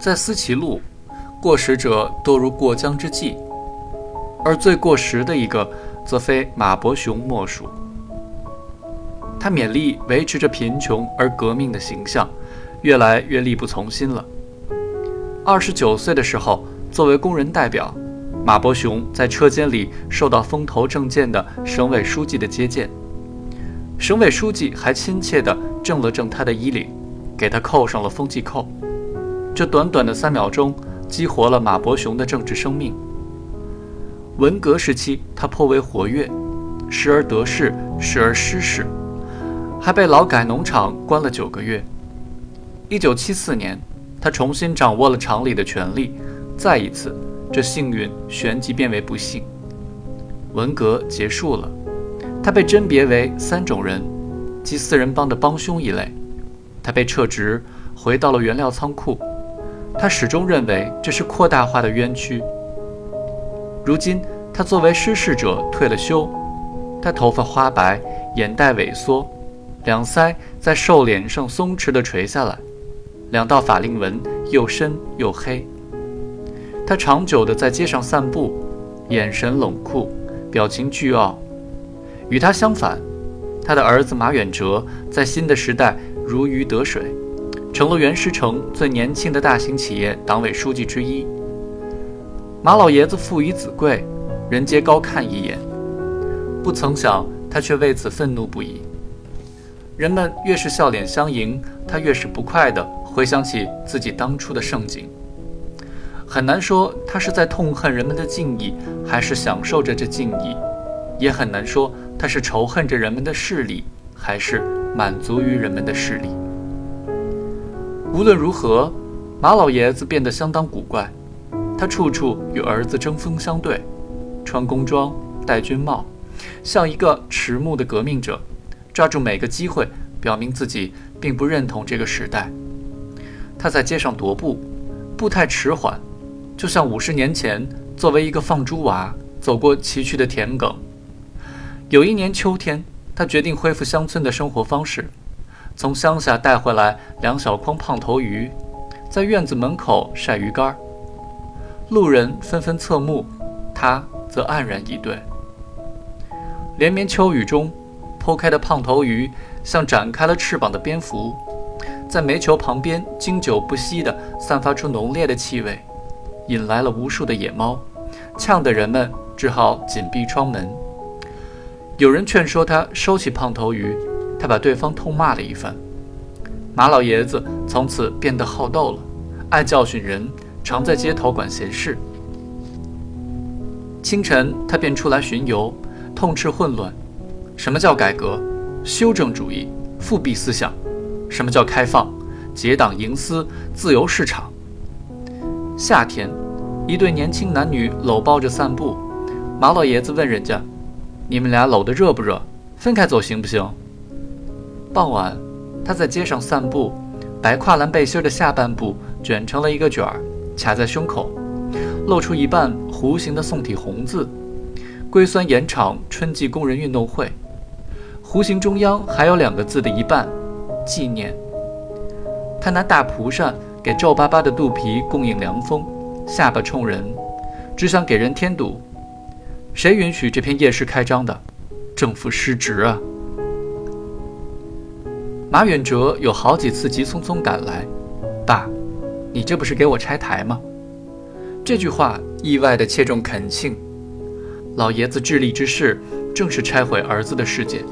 在思齐路，过时者多如过江之鲫，而最过时的一个，则非马伯雄莫属。他勉力维持着贫穷而革命的形象，越来越力不从心了。二十九岁的时候，作为工人代表，马伯雄在车间里受到风头正劲的省委书记的接见，省委书记还亲切地正了正他的衣领，给他扣上了风纪扣。这短短的三秒钟，激活了马伯雄的政治生命。文革时期，他颇为活跃，时而得势，时而失势。还被劳改农场关了九个月。一九七四年，他重新掌握了厂里的权力。再一次，这幸运旋即变为不幸。文革结束了，他被甄别为三种人，即四人帮的帮凶一类。他被撤职，回到了原料仓库。他始终认为这是扩大化的冤屈。如今，他作为失事者退了休，他头发花白，眼袋萎缩。两腮在瘦脸上松弛地垂下来，两道法令纹又深又黑。他长久地在街上散步，眼神冷酷，表情倨傲。与他相反，他的儿子马远哲在新的时代如鱼得水，成了原石城最年轻的大型企业党委书记之一。马老爷子父以子贵，人皆高看一眼，不曾想他却为此愤怒不已。人们越是笑脸相迎，他越是不快地回想起自己当初的盛景。很难说他是在痛恨人们的敬意，还是享受着这敬意；也很难说他是仇恨着人们的势力，还是满足于人们的势力。无论如何，马老爷子变得相当古怪。他处处与儿子针锋相对，穿工装，戴军帽，像一个迟暮的革命者。抓住每个机会，表明自己并不认同这个时代。他在街上踱步，步态迟缓，就像五十年前作为一个放猪娃走过崎岖的田埂。有一年秋天，他决定恢复乡村的生活方式，从乡下带回来两小筐胖头鱼，在院子门口晒鱼干。路人纷纷侧目，他则黯然以对。连绵秋雨中。剖开的胖头鱼像展开了翅膀的蝙蝠，在煤球旁边经久不息地散发出浓烈的气味，引来了无数的野猫，呛得人们只好紧闭窗门。有人劝说他收起胖头鱼，他把对方痛骂了一番。马老爷子从此变得好斗了，爱教训人，常在街头管闲事。清晨，他便出来巡游，痛斥混乱。什么叫改革？修正主义、复辟思想。什么叫开放？结党营私、自由市场。夏天，一对年轻男女搂抱着散步。马老爷子问人家：“你们俩搂得热不热？分开走行不行？”傍晚，他在街上散步，白跨栏背心的下半部卷成了一个卷儿，卡在胸口，露出一半弧形的宋体红字：“硅酸盐厂春季工人运动会。”弧形中央还有两个字的一半，纪念。他拿大蒲扇给皱巴巴的肚皮供应凉风，下巴冲人，只想给人添堵。谁允许这片夜市开张的？政府失职啊！马远哲有好几次急匆匆赶来，爸，你这不是给我拆台吗？这句话意外地切中恳庆。老爷子致力之事，正是拆毁儿子的世界。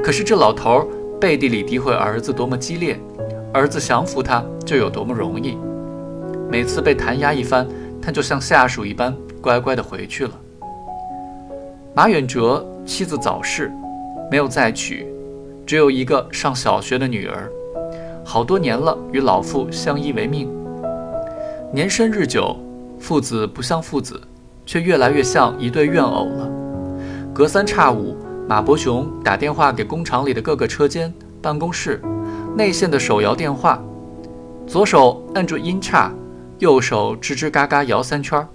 可是这老头背地里诋毁儿子多么激烈，儿子降服他就有多么容易。每次被弹压一番，他就像下属一般乖乖地回去了。马远哲妻子早逝，没有再娶，只有一个上小学的女儿，好多年了与老父相依为命。年深日久，父子不像父子，却越来越像一对怨偶了。隔三差五。马伯雄打电话给工厂里的各个车间、办公室、内线的手摇电话，左手按住音叉，右手吱吱嘎嘎摇三圈，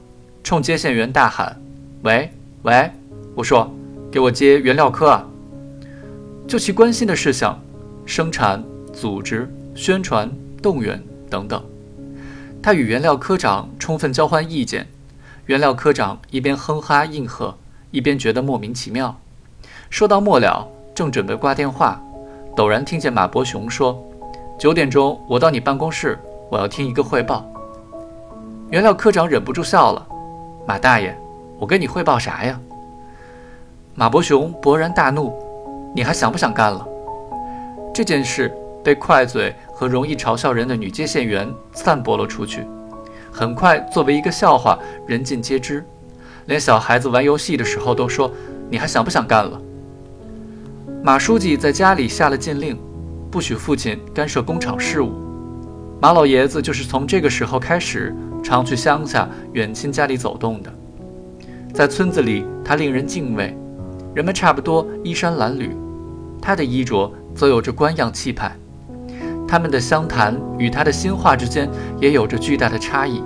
冲接线员大喊：“喂喂，我说，给我接原料科啊！”就其关心的事项，生产、组织、宣传、动员等等，他与原料科长充分交换意见，原料科长一边哼哈应和，一边觉得莫名其妙。说到末了，正准备挂电话，陡然听见马伯雄说：“九点钟我到你办公室，我要听一个汇报。”原料科长忍不住笑了：“马大爷，我跟你汇报啥呀？”马伯雄勃然大怒：“你还想不想干了？”这件事被快嘴和容易嘲笑人的女接线员散播了出去，很快作为一个笑话，人尽皆知。连小孩子玩游戏的时候都说：“你还想不想干了？”马书记在家里下了禁令，不许父亲干涉工厂事务。马老爷子就是从这个时候开始，常去乡下远亲家里走动的。在村子里，他令人敬畏，人们差不多衣衫褴褛，他的衣着。则有着官样气派，他们的相谈与他的心话之间也有着巨大的差异。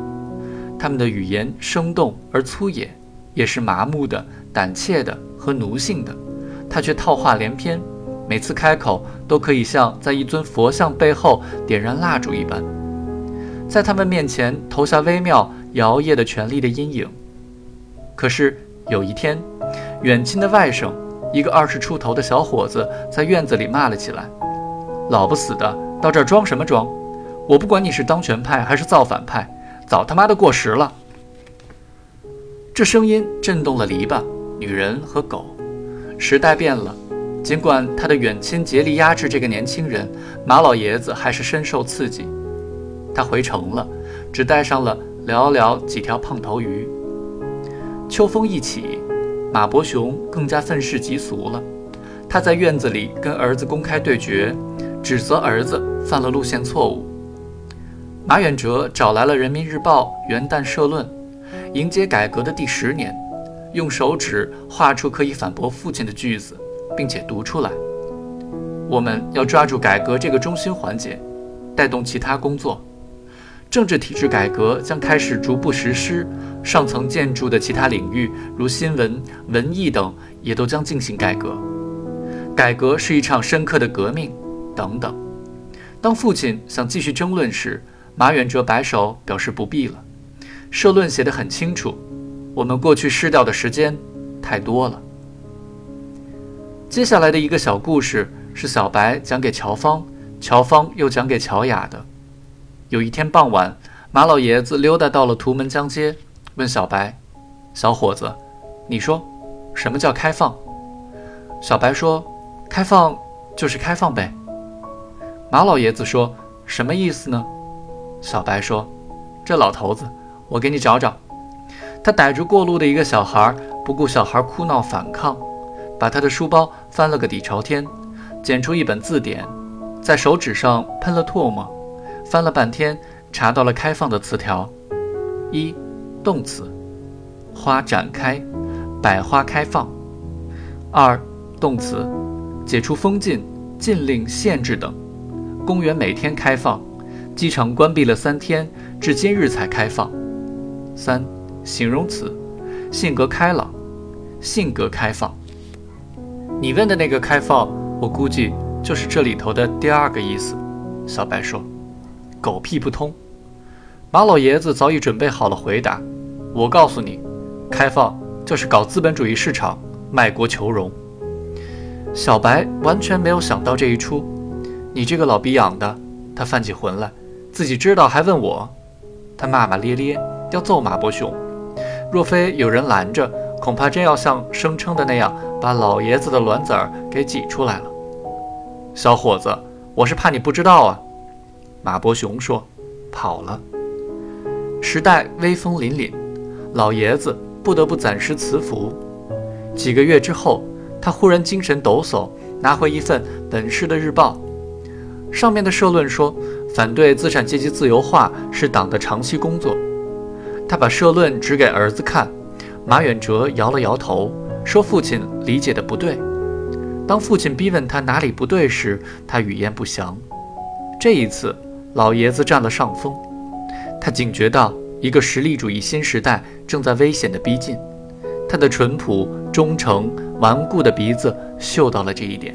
他们的语言生动而粗野，也是麻木的、胆怯的和奴性的。他却套话连篇，每次开口都可以像在一尊佛像背后点燃蜡烛一般，在他们面前投下微妙摇曳的权力的阴影。可是有一天，远亲的外甥。一个二十出头的小伙子在院子里骂了起来：“老不死的，到这儿装什么装？我不管你是当权派还是造反派，早他妈的过时了！”这声音震动了篱笆、女人和狗。时代变了，尽管他的远亲竭力压制这个年轻人，马老爷子还是深受刺激。他回城了，只带上了寥寥几条胖头鱼。秋风一起。马伯雄更加愤世嫉俗了，他在院子里跟儿子公开对决，指责儿子犯了路线错误。马远哲找来了《人民日报》元旦社论，迎接改革的第十年，用手指画出可以反驳父亲的句子，并且读出来。我们要抓住改革这个中心环节，带动其他工作。政治体制改革将开始逐步实施，上层建筑的其他领域，如新闻、文艺等，也都将进行改革。改革是一场深刻的革命，等等。当父亲想继续争论时，马远哲摆手表示不必了。社论写得很清楚，我们过去失掉的时间太多了。接下来的一个小故事是小白讲给乔芳，乔芳又讲给乔雅的。有一天傍晚，马老爷子溜达到了图门江街，问小白：“小伙子，你说什么叫开放？”小白说：“开放就是开放呗。”马老爷子说：“什么意思呢？”小白说：“这老头子，我给你找找。”他逮住过路的一个小孩，不顾小孩哭闹反抗，把他的书包翻了个底朝天，捡出一本字典，在手指上喷了唾沫。翻了半天，查到了开放的词条：一、动词，花展开，百花开放；二、动词，解除封禁、禁令、限制等；公园每天开放，机场关闭了三天，至今日才开放；三、形容词，性格开朗，性格开放。你问的那个开放，我估计就是这里头的第二个意思。小白说。狗屁不通！马老爷子早已准备好了回答。我告诉你，开放就是搞资本主义市场，卖国求荣。小白完全没有想到这一出。你这个老逼养的！他犯起浑来，自己知道还问我。他骂骂咧咧，要揍马伯雄。若非有人拦着，恐怕真要像声称的那样，把老爷子的卵子儿给挤出来了。小伙子，我是怕你不知道啊。马伯雄说：“跑了。”时代威风凛凛，老爷子不得不暂时辞服。几个月之后，他忽然精神抖擞，拿回一份本市的日报，上面的社论说：“反对资产阶级自由化是党的长期工作。”他把社论指给儿子看，马远哲摇了摇头，说：“父亲理解的不对。”当父亲逼问他哪里不对时，他语焉不详。这一次。老爷子占了上风，他警觉到一个实力主义新时代正在危险的逼近，他的淳朴、忠诚、顽固的鼻子嗅到了这一点。